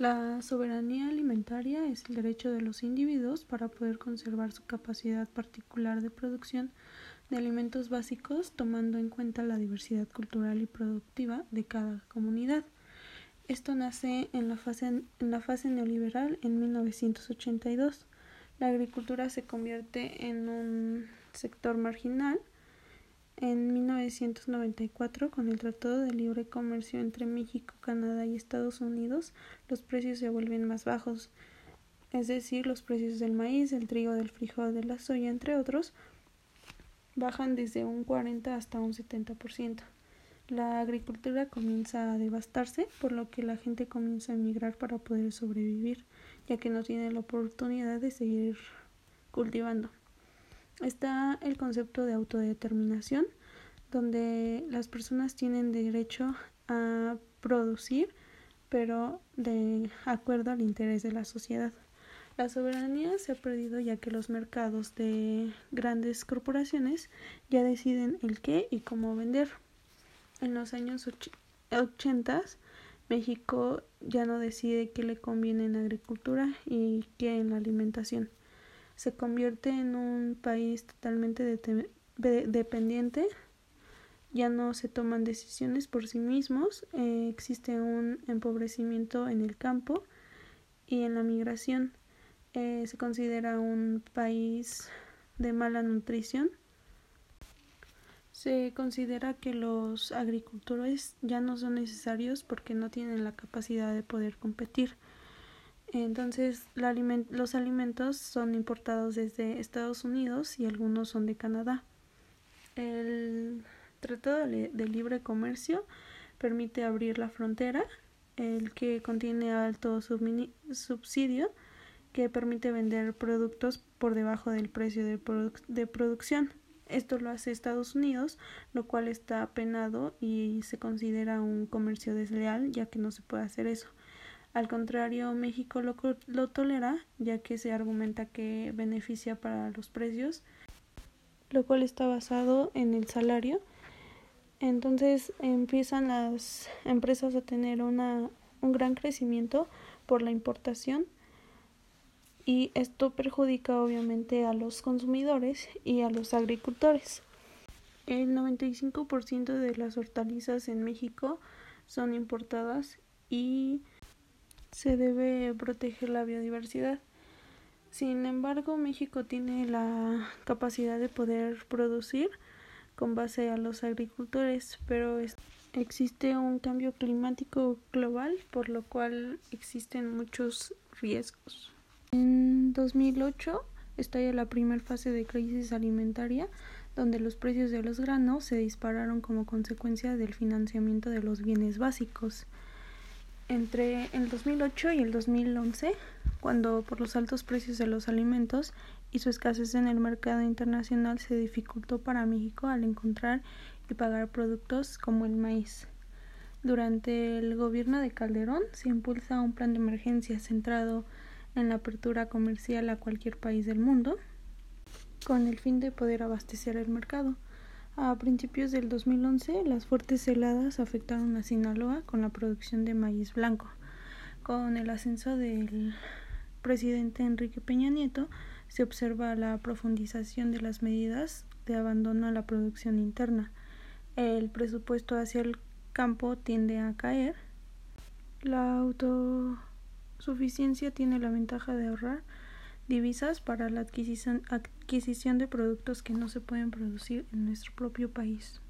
La soberanía alimentaria es el derecho de los individuos para poder conservar su capacidad particular de producción de alimentos básicos tomando en cuenta la diversidad cultural y productiva de cada comunidad. Esto nace en la fase, en la fase neoliberal en 1982. La agricultura se convierte en un sector marginal en 1994, con el Tratado de Libre Comercio entre México, Canadá y Estados Unidos, los precios se vuelven más bajos, es decir, los precios del maíz, del trigo, del frijol, de la soya, entre otros, bajan desde un 40 hasta un 70%. La agricultura comienza a devastarse, por lo que la gente comienza a emigrar para poder sobrevivir, ya que no tiene la oportunidad de seguir cultivando está el concepto de autodeterminación, donde las personas tienen derecho a producir, pero de acuerdo al interés de la sociedad. La soberanía se ha perdido ya que los mercados de grandes corporaciones ya deciden el qué y cómo vender. En los años 80 México ya no decide qué le conviene en la agricultura y qué en la alimentación se convierte en un país totalmente dependiente, ya no se toman decisiones por sí mismos, eh, existe un empobrecimiento en el campo y en la migración. Eh, se considera un país de mala nutrición. Se considera que los agricultores ya no son necesarios porque no tienen la capacidad de poder competir. Entonces, los alimentos son importados desde Estados Unidos y algunos son de Canadá. El Tratado de Libre Comercio permite abrir la frontera, el que contiene alto subsidio que permite vender productos por debajo del precio de, producción. Esto lo hace Estados Unidos, lo cual está penado y se considera un comercio desleal, ya que no se puede hacer eso. Al contrario, México lo, lo tolera, ya que se argumenta que beneficia para los precios, lo cual está basado en el salario. Entonces empiezan las empresas a tener una, un gran crecimiento por la importación y esto perjudica obviamente a los consumidores y a los agricultores. El 95% de las hortalizas en México son importadas y se debe proteger la biodiversidad. Sin embargo, México tiene la capacidad de poder producir con base a los agricultores, pero existe un cambio climático global, por lo cual existen muchos riesgos. En 2008 estalla la primera fase de crisis alimentaria, donde los precios de los granos se dispararon como consecuencia del financiamiento de los bienes básicos entre el 2008 y el 2011, cuando por los altos precios de los alimentos y su escasez en el mercado internacional se dificultó para México al encontrar y pagar productos como el maíz. Durante el gobierno de Calderón se impulsa un plan de emergencia centrado en la apertura comercial a cualquier país del mundo, con el fin de poder abastecer el mercado. A principios del 2011, las fuertes heladas afectaron a Sinaloa con la producción de maíz blanco. Con el ascenso del presidente Enrique Peña Nieto, se observa la profundización de las medidas de abandono a la producción interna. El presupuesto hacia el campo tiende a caer. La autosuficiencia tiene la ventaja de ahorrar divisas para la adquisición, adquisición de productos que no se pueden producir en nuestro propio país.